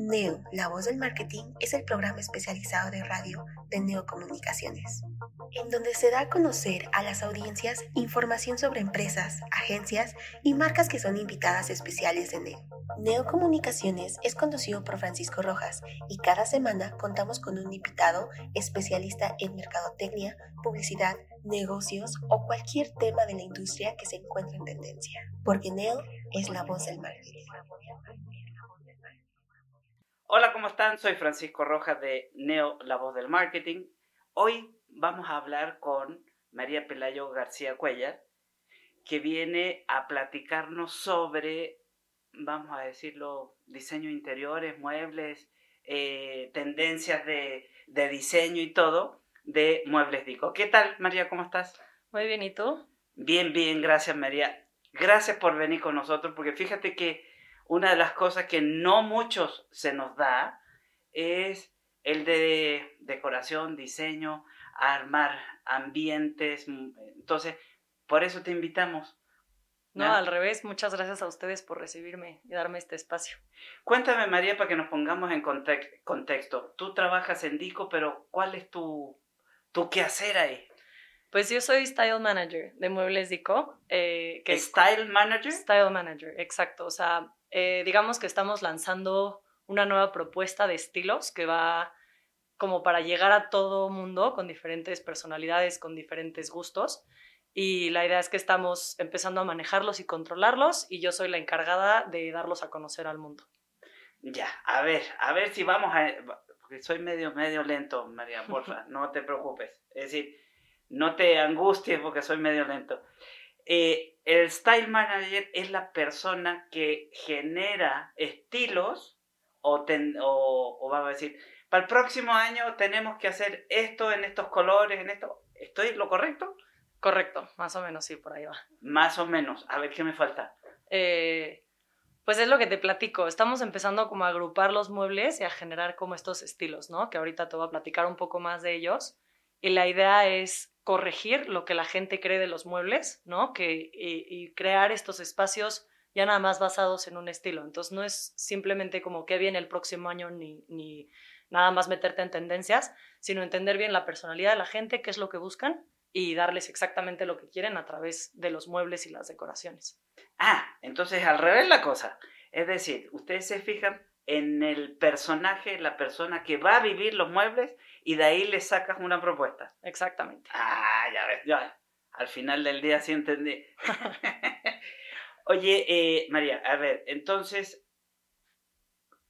Neo, la voz del marketing, es el programa especializado de radio de Neocomunicaciones, en donde se da a conocer a las audiencias información sobre empresas, agencias y marcas que son invitadas especiales de Neo. Neocomunicaciones es conducido por Francisco Rojas y cada semana contamos con un invitado especialista en mercadotecnia, publicidad, negocios o cualquier tema de la industria que se encuentre en tendencia, porque Neo es la voz del marketing. Hola, ¿cómo están? Soy Francisco Rojas de Neo, la voz del marketing. Hoy vamos a hablar con María Pelayo García Cuellar, que viene a platicarnos sobre, vamos a decirlo, diseño interiores, muebles, eh, tendencias de, de diseño y todo de Muebles Dico. ¿Qué tal, María? ¿Cómo estás? Muy bien, ¿y tú? Bien, bien, gracias, María. Gracias por venir con nosotros, porque fíjate que una de las cosas que no muchos se nos da es el de decoración, diseño, armar ambientes. Entonces, por eso te invitamos. No, al revés, muchas gracias a ustedes por recibirme y darme este espacio. Cuéntame, María, para que nos pongamos en context- contexto. Tú trabajas en Dico, pero ¿cuál es tu, tu quehacer ahí? Pues yo soy Style Manager de Muebles Dico. eh, que ¿Style Manager? Style Manager, exacto. O sea, eh, digamos que estamos lanzando una nueva propuesta de estilos que va como para llegar a todo mundo con diferentes personalidades, con diferentes gustos. Y la idea es que estamos empezando a manejarlos y controlarlos y yo soy la encargada de darlos a conocer al mundo. Ya, a ver, a ver si vamos a... Porque soy medio, medio lento, María, porfa, no te preocupes. Es decir, no te angusties porque soy medio lento. Eh, el Style Manager es la persona que genera estilos o, ten- o, o vamos a decir, para el próximo año tenemos que hacer esto en estos colores, en esto. ¿Estoy lo correcto? Correcto, más o menos sí, por ahí va. Más o menos. A ver qué me falta. Eh, pues es lo que te platico. Estamos empezando como a agrupar los muebles y a generar como estos estilos, ¿no? Que ahorita te voy a platicar un poco más de ellos. Y la idea es corregir lo que la gente cree de los muebles, ¿no? Que, y, crear estos espacios ya nada más basados en un estilo. Entonces no es simplemente como qué viene el próximo año ni, ni nada más meterte en tendencias, sino entender bien la personalidad de la gente, qué es lo que buscan y darles exactamente lo que quieren a través de los muebles y las decoraciones. Ah, entonces al revés la cosa. Es decir, ustedes se fijan en el personaje, la persona que va a vivir los muebles y de ahí le sacas una propuesta. Exactamente. Ah, ya ves, ya. Al final del día sí entendí. Oye, eh, María, a ver, entonces,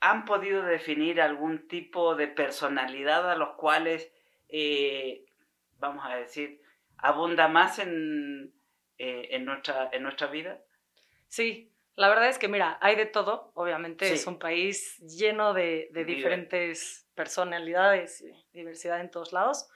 ¿han podido definir algún tipo de personalidad a los cuales, eh, vamos a decir, abunda más en, eh, en, nuestra, en nuestra vida? Sí, la verdad es que mira, hay de todo. Obviamente Sí. es un país lleno de, de diferentes personalidades y diversidad en todos lados.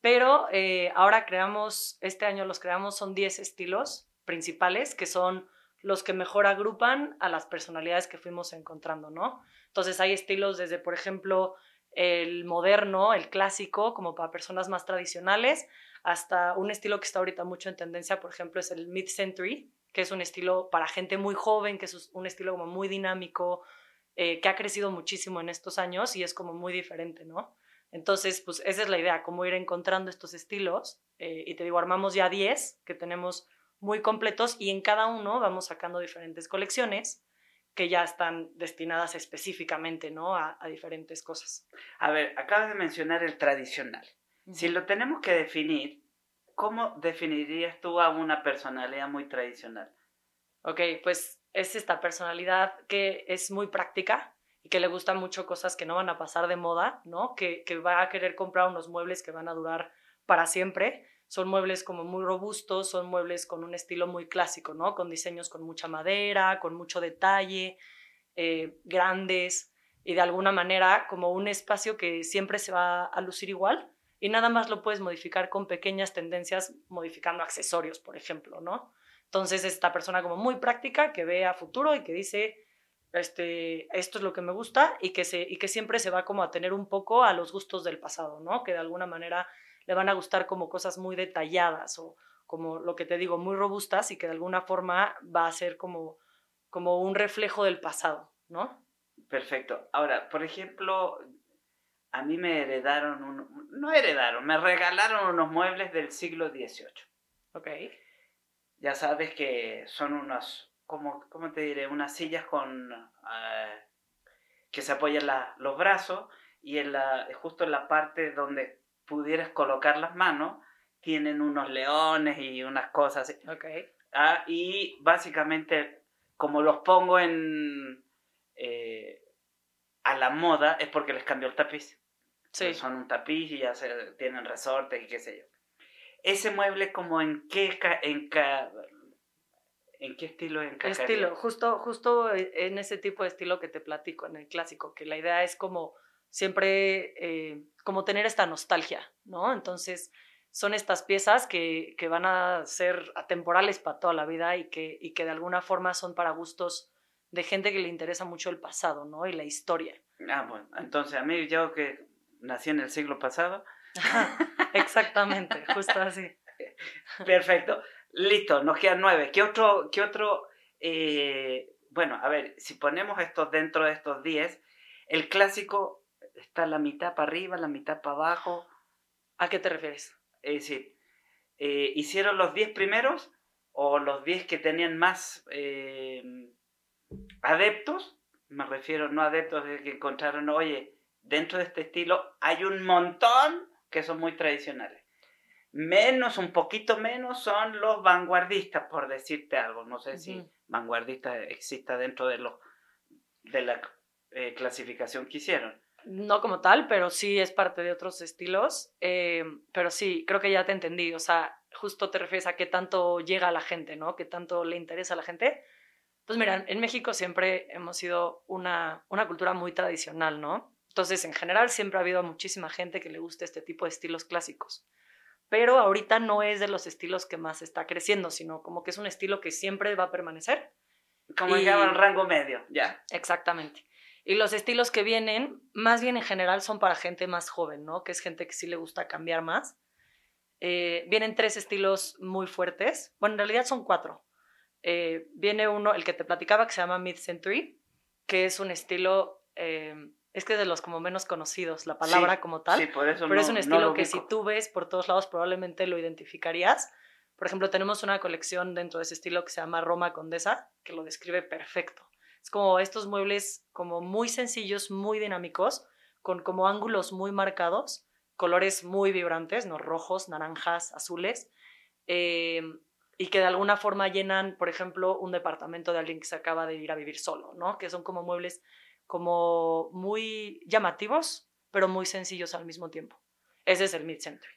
Pero eh, ahora creamos, este año los creamos, son 10 estilos principales que son los que mejor agrupan a las personalidades que fuimos encontrando, ¿no? Entonces hay estilos desde, por ejemplo, el moderno, el clásico, como para personas más tradicionales, hasta un estilo que está ahorita mucho en tendencia, por ejemplo, es el mid-century, que es un estilo para gente muy joven, que es un estilo como muy dinámico, eh, que ha crecido muchísimo en estos años y es como muy diferente, ¿no? Entonces, pues esa es la idea, cómo ir encontrando estos estilos. eh, y te digo, armamos ya 10 que tenemos muy completos y en cada uno vamos sacando diferentes colecciones que ya están destinadas específicamente, ¿no? A, a diferentes cosas. A ver, acabas de mencionar el tradicional. Si lo tenemos que definir, ¿cómo definirías tú a una personalidad muy tradicional? Ok, pues es esta personalidad que es muy práctica y que le gustan mucho cosas que no van a pasar de moda, ¿no? Que, que va a querer comprar unos muebles que van a durar para siempre. son muebles como muy robustos, son muebles con un estilo muy clásico, ¿no? Con diseños con mucha madera, con mucho detalle, eh, grandes y de alguna manera como un espacio que siempre se va a lucir igual y nada más lo puedes modificar con pequeñas tendencias, modificando accesorios, por ejemplo, ¿no? Entonces, esta persona como muy práctica que ve a futuro y que dice, este, esto es lo que me gusta y que, se, y que siempre se va como a tener un poco a los gustos del pasado, ¿no? Que de alguna manera le van a gustar como cosas muy detalladas o como lo que te digo, muy robustas y que de alguna forma va a ser como, como un reflejo del pasado, ¿no? Perfecto. Ahora, por ejemplo, a mí me heredaron, un, no heredaron, me regalaron unos muebles del siglo XVIII. Ok. Ya sabes que son unos, ¿cómo, cómo te diré? Unas sillas con eh, que se apoyan los brazos y en la, justo en la parte donde pudieras colocar las manos tienen unos leones y unas cosas así. Ok. Ah, y básicamente, como los pongo en eh, a la moda, es porque les cambió el tapiz. Sí. Son un tapiz y ya se, tienen resortes y qué sé yo. Ese mueble, como en qué, en, ¿En qué estilo encajaría? Estilo, justo, justo en ese tipo de estilo que te platico, en el clásico, que la idea es como siempre, eh, como tener esta nostalgia, ¿no? Entonces, son estas piezas que, que, van a ser atemporales para toda la vida y que, y que de alguna forma son para gustos de gente que le interesa mucho el pasado, ¿no? Y la historia. Ah, bueno, entonces a mí yo que nací en el siglo pasado. Exactamente, justo así. Perfecto. Listo, nos quedan nueve. ¿Qué otro, qué otro, eh, bueno, a ver, si ponemos estos dentro de estos diez, el clásico está la mitad para arriba, la mitad para abajo. ¿A qué te refieres? Es decir, eh, ¿hicieron los diez primeros o los diez que tenían más eh, adeptos? Me refiero no adeptos de que encontraron, oye, dentro de este estilo hay un montón que son muy tradicionales. Menos, un poquito menos, son los vanguardistas, por decirte algo. No sé si vanguardista exista dentro de, los, de la eh, clasificación que hicieron. No como tal, pero sí es parte de otros estilos. Eh, pero sí, creo que ya te entendí. O sea, justo te refieres a qué tanto llega a la gente, ¿no? Qué tanto le interesa a la gente. Pues mira, en México siempre hemos sido una, una cultura muy tradicional, ¿no? Entonces, en general, siempre ha habido muchísima gente que le gusta este tipo de estilos clásicos. Pero ahorita no es de los estilos que más está creciendo, sino como que es un estilo que siempre va a permanecer. Como y... el rango medio, ya. Exactamente. Y los estilos que vienen, más bien en general, son para gente más joven, ¿no? Que es gente que sí le gusta cambiar más. Eh, vienen tres estilos muy fuertes. Bueno, en realidad son cuatro. Eh, viene uno, el que te platicaba, que se llama Mid-Century, que es un estilo eh, es que es de los como menos conocidos, la palabra como tal. Sí, por eso pero es un estilo que si tú ves por todos lados probablemente lo identificarías. Por ejemplo, tenemos una colección dentro de ese estilo que se llama Roma Condesa, que lo describe perfecto. Es como estos muebles como muy sencillos, muy dinámicos, con como ángulos muy marcados, colores muy vibrantes, ¿no? rojos, naranjas, azules, eh, y que de alguna forma llenan, por ejemplo, un departamento de alguien que se acaba de ir a vivir solo, ¿no? Que son como muebles como muy llamativos, pero muy sencillos al mismo tiempo. Ese es el mid-century.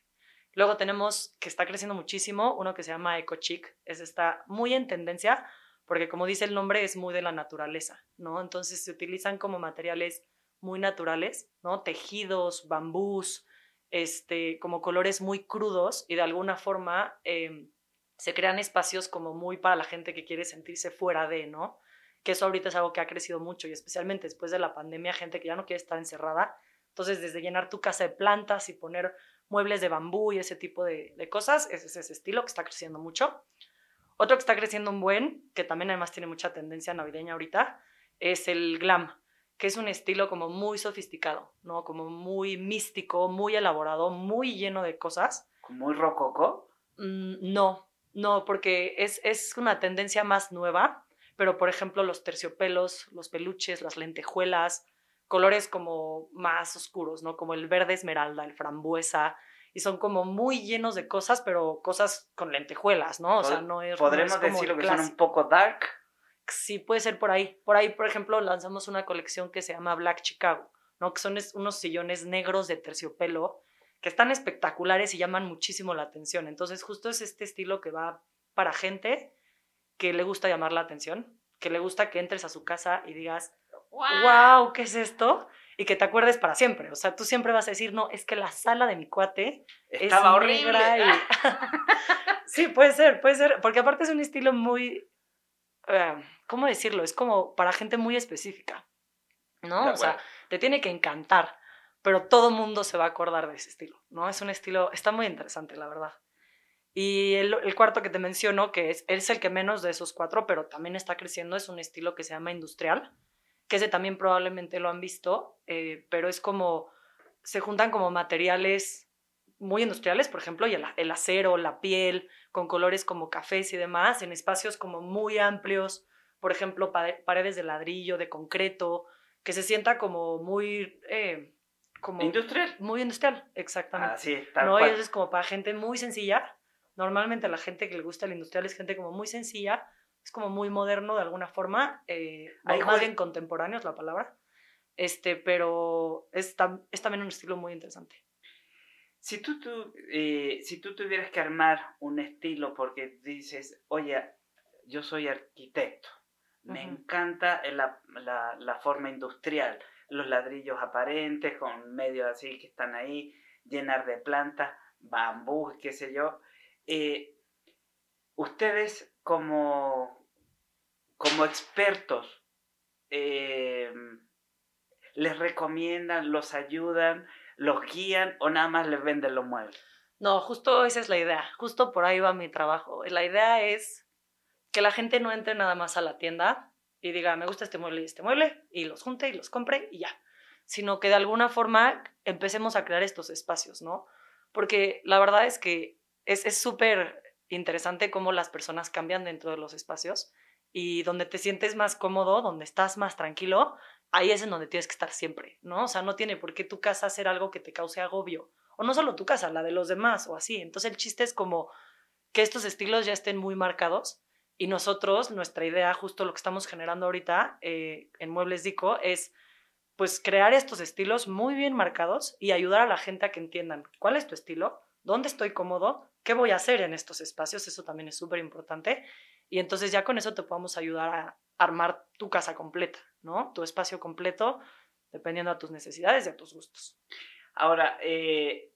Luego tenemos, que está creciendo muchísimo, uno que se llama Eco Chic. Ese está muy en tendencia porque, como dice el nombre, es muy de la naturaleza, ¿no? Entonces se utilizan como materiales muy naturales, ¿no? Tejidos, bambús, este, como colores muy crudos y de alguna forma eh, se crean espacios como muy para la gente que quiere sentirse fuera de, ¿no? que eso ahorita es algo que ha crecido mucho y especialmente después de la pandemia, gente que ya no quiere estar encerrada. Entonces, desde llenar tu casa de plantas y poner muebles de bambú y ese tipo de, cosas, ese es ese estilo que está creciendo mucho. Otro que está creciendo un buen, que también además tiene mucha tendencia navideña ahorita, es el glam, que es un estilo como muy sofisticado, ¿no? Como muy místico, muy elaborado, muy lleno de cosas. ¿Muy rococó? Mm, no, no, porque es, es una tendencia más nueva pero por ejemplo los terciopelos, los peluches, las lentejuelas, colores como más oscuros, ¿no? Como el verde esmeralda, el frambuesa, y son como muy llenos de cosas, pero cosas con lentejuelas, ¿no? O sea, no es... Podremos no es decirlo que son un poco dark. Sí, puede ser por ahí. Por ahí, por ejemplo, lanzamos una colección que se llama Black Chicago, ¿no? Que son unos sillones negros de terciopelo que están espectaculares y llaman muchísimo la atención. Entonces, justo es este estilo que va para gente que le gusta llamar la atención, que le gusta que entres a su casa y digas, wow, ¿qué es esto? Y que te acuerdes para siempre. O sea, tú siempre vas a decir, no, es que la sala de mi cuate Estaba es horrible. y- sí, puede ser, puede ser. Porque aparte es un estilo muy, eh, ¿cómo decirlo? Es como para gente muy específica, ¿no? O sea, te tiene que encantar, pero todo mundo se va a acordar de ese estilo, ¿no? Es un estilo, está muy interesante, la verdad. Y el, el cuarto que te menciono, que es, es el que menos de esos cuatro, pero también está creciendo, es un estilo que se llama industrial, que ese también probablemente lo han visto, eh, pero es como, se juntan como materiales muy industriales, por ejemplo, y el, el acero, la piel, con colores como cafés y demás, en espacios como muy amplios, por ejemplo, pare- paredes de ladrillo, de concreto, que se sienta como muy... eh, como Industrial. muy industrial, exactamente. Así tal no, y cual. eso es como para gente muy sencilla. Normalmente la gente que le gusta el industrial es gente como muy sencilla, es como muy moderno de alguna forma, eh, o más bien contemporáneo es la palabra. Este, pero es, tam- es también un estilo muy interesante. Si tú, tú, eh, si tú tuvieras que armar un estilo porque dices, oye, yo soy arquitecto, me Ujú. encanta la, la, la forma industrial, los ladrillos aparentes con medios así que están ahí, llenar de plantas, bambú, qué sé yo. Eh, ustedes como, como expertos, eh, ¿les recomiendan, los ayudan, los guían o nada más les venden los muebles? No, justo esa es la idea, justo por ahí va mi trabajo. La idea es que la gente no entre nada más a la tienda y diga, me gusta este mueble y este mueble, y los junte y los compre y ya, sino que de alguna forma empecemos a crear estos espacios, ¿no? Porque la verdad es que es súper interesante cómo las personas cambian dentro de los espacios y donde te sientes más cómodo, donde estás más tranquilo, ahí es en donde tienes que estar siempre, ¿no? O sea, no tiene por qué tu casa hacer algo que te cause agobio o no solo tu casa, la de los demás o así. Entonces el chiste es como que estos estilos ya estén muy marcados y nosotros, nuestra idea, justo lo que estamos generando ahorita eh, en Muebles Dico, es pues crear estos estilos muy bien marcados y ayudar a la gente a que entiendan cuál es tu estilo, dónde estoy cómodo, qué voy a hacer en estos espacios, eso también es súper importante. Y entonces ya con eso te podemos ayudar a armar tu casa completa, ¿no? Tu espacio completo, dependiendo a tus necesidades y a tus gustos. Ahora, eh,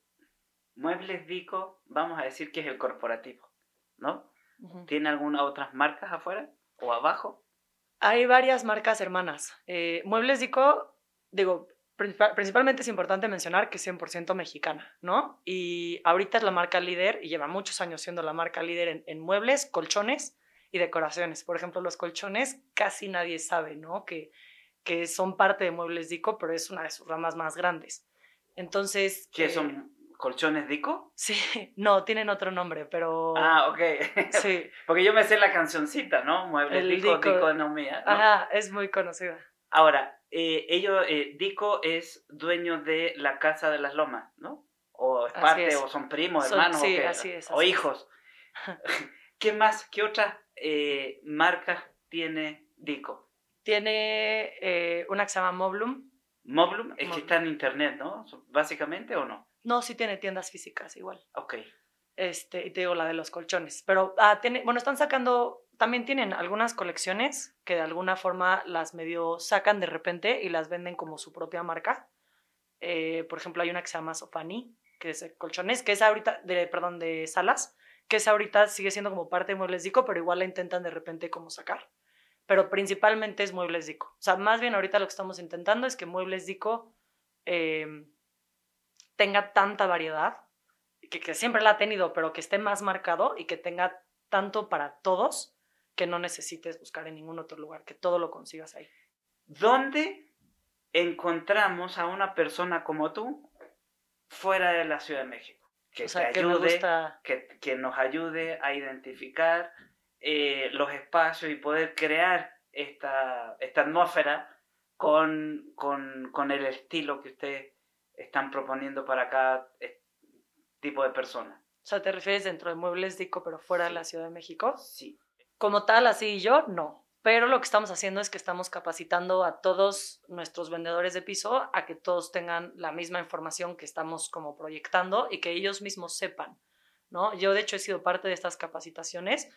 Muebles Dico, vamos a decir que es el corporativo, ¿no? ¿Tiene algunas otras marcas afuera o abajo? Hay varias marcas hermanas. Eh, Muebles Dico, digo, principal- principalmente es importante mencionar que es 100% mexicana, ¿no? Y ahorita es la marca líder y lleva muchos años siendo la marca líder en, en muebles, colchones y decoraciones. Por ejemplo, los colchones casi nadie sabe, ¿no? Que, que son parte de Muebles Dico, pero es una de sus ramas más grandes. Entonces... ¿Qué eh, son colchones Dico? Sí, no, tienen otro nombre, pero... Ah, ok. Sí, Porque yo me sé la cancioncita, ¿no? Muebles El Dico, Dico. Diconomía. ¿no? ajá, es muy conocida. Ahora, eh, ellos, eh, Dico es dueño de la Casa de las Lomas, ¿no? O es Así parte, es. o son primos, Son- hermanos, sí, o, qué, así es, o así hijos. ¿Qué más, qué otras eh, marcas tiene Dico? Tiene eh, una que se llama Moblum. Moblum es que está en internet, ¿no? Básicamente, ¿o no? No, sí tiene tiendas físicas igual. Ok. Este, y te digo la de los colchones. Pero, ah, tiene, bueno, están sacando, también tienen algunas colecciones que de alguna forma las medio sacan de repente y las venden como su propia marca. Eh, por ejemplo, hay una que se llama Sofani, que es colchones, que es ahorita, de, perdón, de salas, que es ahorita sigue siendo como parte de Muebles Dico, pero igual la intentan de repente como sacar. Pero principalmente es Muebles Dico. O sea, más bien ahorita lo que estamos intentando es que Muebles Dico eh, tenga tanta variedad, que, que siempre la ha tenido, pero que esté más marcado y que tenga tanto para todos que no necesites buscar en ningún otro lugar, que todo lo consigas ahí. ¿Dónde encontramos a una persona como tú fuera de la Ciudad de México? Que o sea, te que ayude, gusta... que, que nos ayude a identificar eh, los espacios y poder crear esta, esta atmósfera con, con, con el estilo que ustedes están proponiendo para cada eh, tipo de persona. O sea, ¿te refieres dentro de Muebles Dico, pero fuera de la Ciudad de México? Sí. Como tal, así yo, no. pero lo que estamos haciendo es que estamos capacitando a todos nuestros vendedores de piso a que todos tengan la misma información que estamos como proyectando y que ellos mismos sepan, ¿no? Yo de hecho he sido parte de estas capacitaciones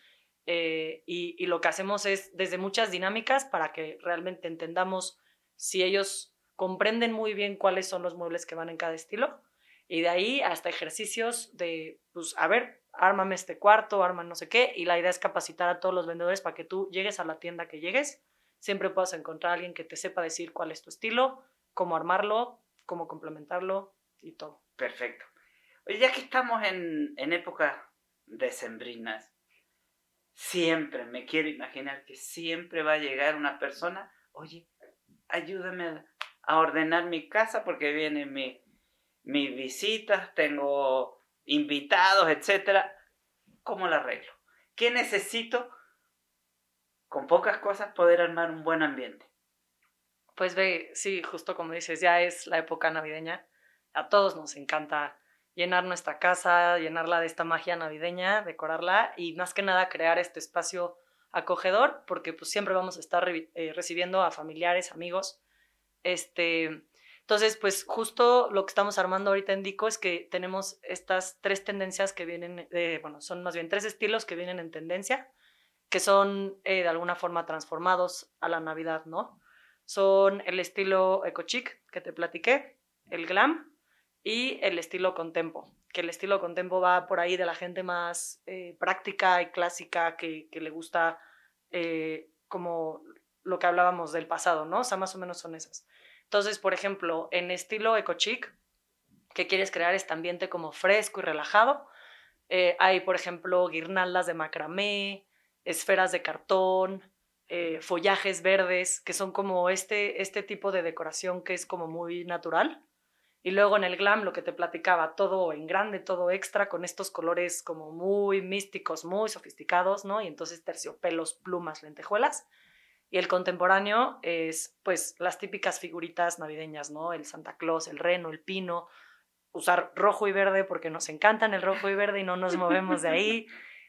eh, y, lo que hacemos es desde muchas dinámicas para que realmente entendamos si ellos comprenden muy bien cuáles son los muebles que van en cada estilo y de ahí hasta ejercicios de, pues, a ver, ármame este cuarto, arma no sé qué, y la idea es capacitar a todos los vendedores para que tú llegues a la tienda que llegues, siempre puedas encontrar a alguien que te sepa decir cuál es tu estilo, cómo armarlo, cómo complementarlo y todo. Perfecto. Oye, ya que estamos en, en época decembrinas, siempre me quiero imaginar que siempre va a llegar una persona, oye, ayúdame a ordenar mi casa porque viene mi mis visitas, tengo invitados, etcétera, ¿cómo lo arreglo? ¿Qué necesito con pocas cosas poder armar un buen ambiente? Pues ve, sí, justo como dices, ya es la época navideña. A todos nos encanta llenar nuestra casa, llenarla de esta magia navideña, decorarla y más que nada crear este espacio acogedor, porque pues siempre vamos a estar eh, recibiendo a familiares, amigos, este, entonces, pues justo lo que estamos armando ahorita en Dico es que tenemos estas tres tendencias que vienen, bueno, son más bien tres estilos que vienen en tendencia, que son eh, de alguna forma transformados a la Navidad, ¿no? Son el estilo eco chic que te platiqué, el glam y el estilo contempo, que el estilo contempo va por ahí de la gente más eh, práctica y clásica que, que le gusta eh, como lo que hablábamos del pasado, ¿no? O sea, más o menos son esas. Entonces, por ejemplo, en estilo eco-chic, que quieres crear este ambiente como fresco y relajado, eh, hay, por ejemplo, guirnaldas de macramé, esferas de cartón, eh, follajes verdes, que son como este, este tipo de decoración que es como muy natural. Y luego en el glam, lo que te platicaba, todo en grande, todo extra, con estos colores como muy místicos, muy sofisticados, ¿no? Y entonces terciopelos, plumas, lentejuelas. Y el contemporáneo es, pues, las típicas figuritas navideñas, ¿no? El Santa Claus, el reno, el pino, usar rojo y verde porque nos encantan el rojo y verde y no nos movemos de ahí.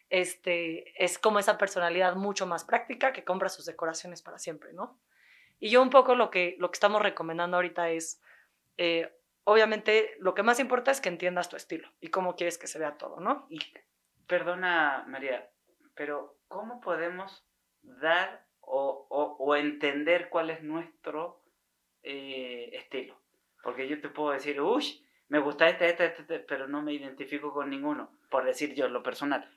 Este, es como esa personalidad mucho más práctica que compra sus decoraciones para siempre, ¿no? Y yo un poco lo que, lo que estamos recomendando ahorita es, eh, obviamente, lo que más importa es que entiendas tu estilo y cómo quieres que se vea todo, ¿no? Y perdona, María, pero ¿cómo podemos dar o, entender cuál es nuestro eh, estilo. Porque yo te puedo decir, uy, me gusta este, este, este, este, pero no me identifico con ninguno, por decir yo lo personal.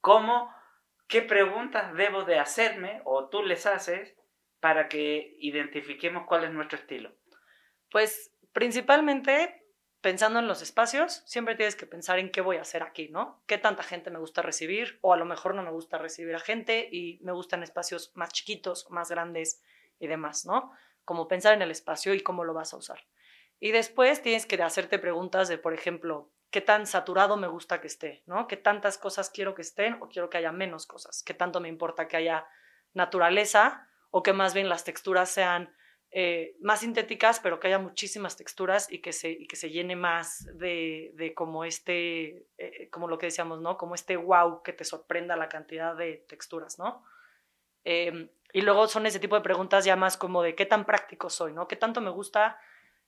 ¿Cómo, qué preguntas debo de hacerme o tú les haces para que identifiquemos cuál es nuestro estilo? Pues principalmente pensando en los espacios, siempre tienes que pensar en qué voy a hacer aquí, ¿no? ¿Qué tanta gente me gusta recibir? O a lo mejor no me gusta recibir a gente y me gustan espacios más chiquitos, más grandes y demás, ¿no? Como pensar en el espacio y cómo lo vas a usar. Y después tienes que hacerte preguntas de, por ejemplo, ¿qué tan saturado me gusta que esté? ¿No? ¿Qué tantas cosas quiero que estén o quiero que haya menos cosas? ¿Qué tanto me importa que haya naturaleza o que más bien las texturas sean eh, más sintéticas, pero que haya muchísimas texturas y que se, que se llene más de, de como este, eh, como lo que decíamos, ¿no? Como este wow que te sorprenda la cantidad de texturas, ¿no? Em, y luego son ese tipo de preguntas ya más como de qué tan práctico soy, ¿no? ¿Qué tanto me gusta?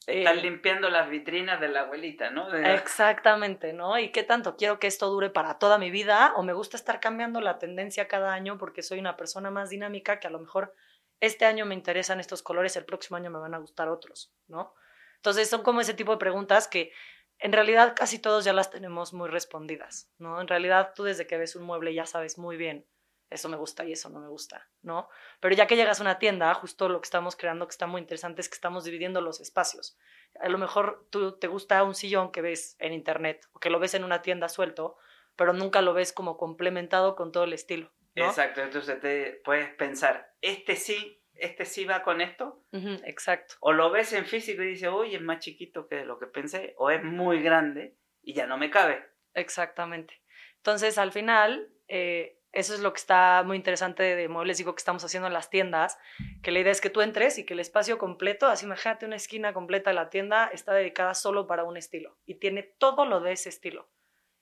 Estar eh, limpiando las vitrinas de la abuelita, ¿no? Exactamente, ¿no? Y qué tanto quiero que esto dure para toda mi vida o me gusta estar cambiando la tendencia cada año porque soy una persona más dinámica que a lo mejor este año me interesan estos colores, el próximo año me van a gustar otros, ¿no? Entonces son como ese tipo de preguntas que en realidad casi todos ya las tenemos muy respondidas, ¿no? En realidad tú desde que ves un mueble ya sabes muy bien, eso me gusta y eso no me gusta, ¿no? Pero ya que llegas a una tienda, justo lo que estamos creando que está muy interesante es que estamos dividiendo los espacios. A lo mejor tú te gusta un sillón que ves en internet o que lo ves en una tienda suelto, pero nunca lo ves como complementado con todo el estilo. Exacto, entonces te puedes pensar, este sí, este sí va con esto. exacto. O lo ves en físico y dices, uy, es más chiquito que lo que pensé, o es muy grande y ya no me cabe. Exactamente. Entonces, al final, eh, eso es lo que está muy interesante de Muebles Digo que estamos haciendo en las tiendas, que la idea es que tú entres y que el espacio completo, así imagínate una esquina completa de la tienda, está dedicada solo para un estilo y tiene todo lo de ese estilo.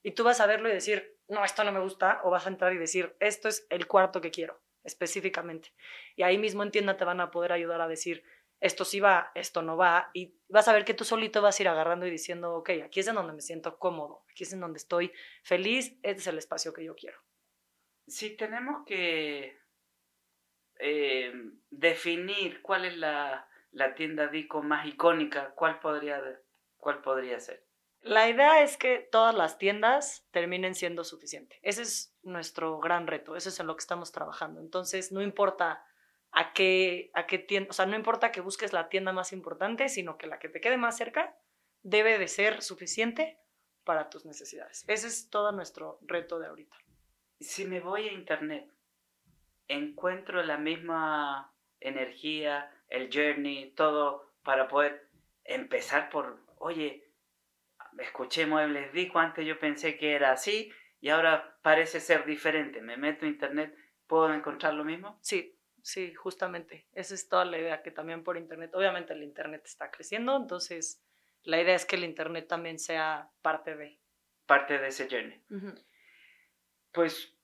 Y tú vas a verlo y decir, no, esto no me gusta, o vas a entrar y decir, esto es el cuarto que quiero, específicamente. Y ahí mismo en tienda te van a poder ayudar a decir, esto sí va, esto no va, y vas a ver que tú solito vas a ir agarrando y diciendo, ok, aquí es en donde me siento cómodo, aquí es en donde estoy feliz, este es el espacio que yo quiero. Si tenemos que eh, definir cuál es la, la, tienda Dico más icónica, ¿cuál podría, cuál podría ser? La idea es que todas las tiendas terminen siendo suficientes. Ese es nuestro gran reto, eso es en lo que estamos trabajando. Entonces, no importa a qué, a qué tienda, o sea, no importa que busques la tienda más importante, sino que la que te quede más cerca debe de ser suficiente para tus necesidades. Ese es todo nuestro reto de ahorita. Si me voy a internet, encuentro la misma energía, el journey, todo para poder empezar por, oye, escuché Muebles Dico, antes yo pensé que era así y ahora parece ser diferente. Me meto a internet, ¿puedo encontrar lo mismo? Sí, sí, justamente. Esa es toda la idea, que también por Internet, obviamente el Internet está creciendo, entonces la idea es que el Internet también sea parte de. Parte de ese journey. Pues,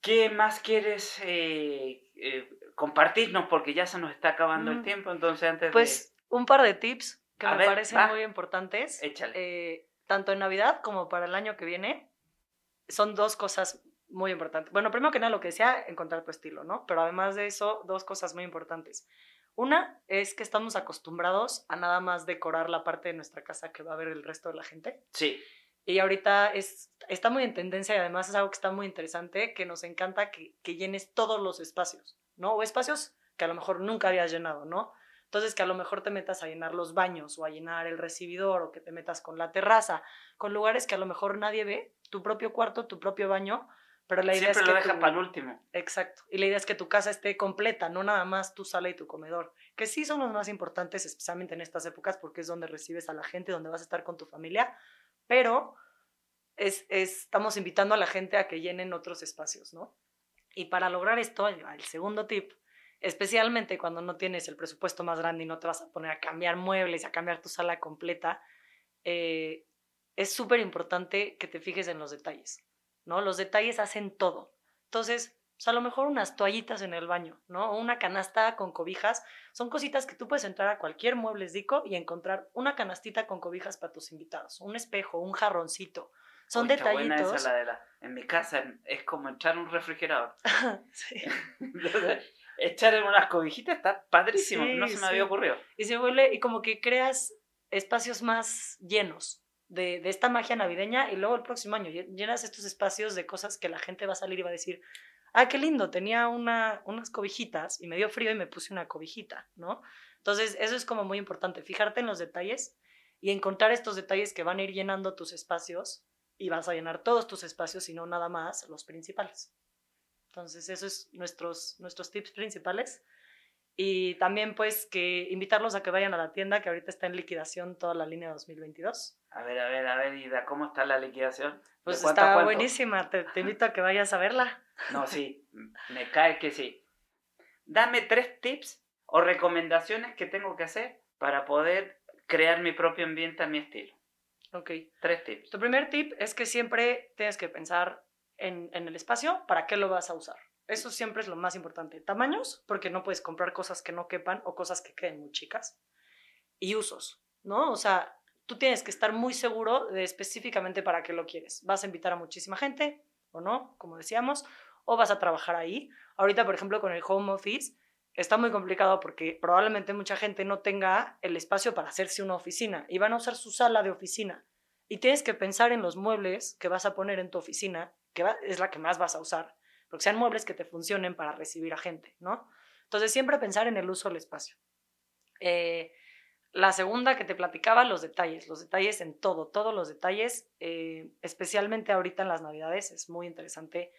¿qué más quieres eh, eh, compartirnos? Porque ya se nos está acabando el tiempo, entonces antes pues, un par de tips que me parecen muy importantes. Échale. Eh, tanto en Navidad como para el año que viene. Son dos cosas muy importante. Bueno, primero que nada lo que decía, encontrar tu estilo, ¿no? Pero además de eso, dos cosas muy importantes. Una es que estamos acostumbrados a nada más decorar la parte de nuestra casa que va a ver el resto de la gente. Sí. Y ahorita es, está muy en tendencia y además es algo que está muy interesante, que nos encanta que, que llenes todos los espacios, ¿no? O espacios que a lo mejor nunca habías llenado, ¿no? Entonces, que a lo mejor te metas a llenar los baños o a llenar el recibidor o que te metas con la terraza, con lugares que a lo mejor nadie ve, tu propio cuarto, tu propio baño, pero la idea Siempre es que lo deja para el último. Exacto. Y la idea es que tu casa esté completa, no nada más tu sala y tu comedor, que sí son los más importantes, especialmente en estas épocas, porque es donde recibes a la gente, donde vas a estar con tu familia, pero es, estamos invitando a la gente a que llenen otros espacios, ¿no? Y para lograr esto, el segundo tip, especialmente cuando no tienes el presupuesto más grande y no te vas a poner a cambiar muebles y a cambiar tu sala completa, eh, es súper importante que te fijes en los detalles. ¿no? Los detalles hacen todo. Entonces, pues, a lo mejor unas toallitas en el baño, ¿no? O una canasta con cobijas. Son cositas que tú puedes entrar a cualquier muebles dico y encontrar una canastita con cobijas para tus invitados, un espejo, un jarroncito. Son detallitos. esa, la de la, en mi casa es como echar un refrigerador. sí. echar en unas cobijitas está padrísimo, no se me había ocurrido. Y se vuelve, y como que creas espacios más llenos, de, esta magia navideña y luego el próximo año llenas estos espacios de cosas que la gente va a salir y va a decir, ah, qué lindo, tenía una, unas cobijitas y me dio frío y me puse una cobijita, ¿no? Entonces, eso es como muy importante, fijarte en los detalles y encontrar estos detalles que van a ir llenando tus espacios y vas a llenar todos tus espacios y no nada más los principales. Entonces, esos son nuestros, nuestros tips principales. Y también pues que invitarlos a que vayan a la tienda que ahorita está en liquidación toda la línea 2022. A ver, a ver, a ver, Ida, ¿cómo está la liquidación? Pues está buenísima, te, invito a que vayas a verla. No, sí, me cae que sí. Dame tres tips o recomendaciones que tengo que hacer para poder crear mi propio ambiente a mi estilo. Ok. Tres tips. Tu primer tip es que siempre tienes que pensar en, el espacio, para qué lo vas a usar. Eso siempre es lo más importante. Tamaños, porque no puedes comprar cosas que no quepan o cosas que queden muy chicas. Y usos, ¿no? O sea, tú tienes que estar muy seguro de específicamente para qué lo quieres. ¿Vas a invitar a muchísima gente o no, como decíamos? ¿O vas a trabajar ahí? Ahorita, por ejemplo, con el home office, está muy complicado porque probablemente mucha gente no tenga el espacio para hacerse una oficina y van a usar su sala de oficina. Y tienes que pensar en los muebles que vas a poner en tu oficina, que es la que más vas a usar porque sean muebles que te funcionen para recibir a gente, ¿no? Entonces, siempre pensar en el uso del espacio. Eh, la segunda que te platicaba, los detalles, los detalles en todo, todos los detalles, eh, especialmente ahorita en las navidades, es muy interesante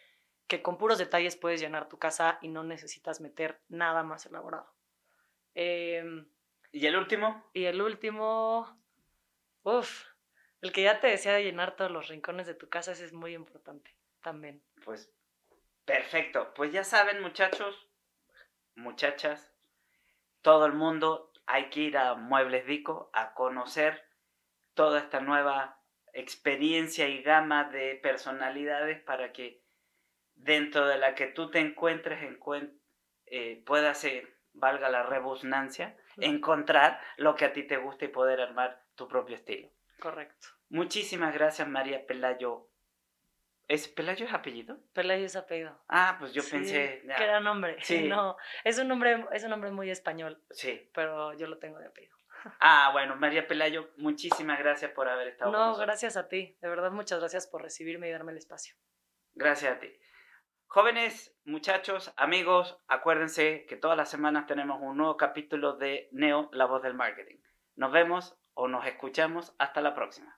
que con puros detalles puedes llenar tu casa y no necesitas meter nada más elaborado. Em, ¿Y el último? Y el último, uff, el que ya te decía de llenar todos los rincones de tu casa, ese es muy importante también. Pues Perfecto. Pues ya saben, muchachos, muchachas, todo el mundo, hay que ir a Muebles Dico a conocer toda esta nueva experiencia y gama de personalidades para que dentro de la que tú te encuentres, eh, puedas, eh, valga la rebusnancia, encontrar lo que a ti te gusta y poder armar tu propio estilo. Correcto. Muchísimas gracias, María Pelayo. ¿Es Pelayo es apellido? Pelayo es apellido. Ah, pues yo pensé que era nombre. Sí. No, es un nombre, es un nombre muy español. Sí. Pero yo lo tengo de apellido. Ah, bueno, María Pelayo, muchísimas gracias por haber estado No, gracias a ti. De verdad, muchas gracias por recibirme y darme el espacio. Gracias a ti. Jóvenes, muchachos, amigos, acuérdense que todas las semanas tenemos un nuevo capítulo de Neo, la voz del marketing. Nos vemos o nos escuchamos hasta la próxima.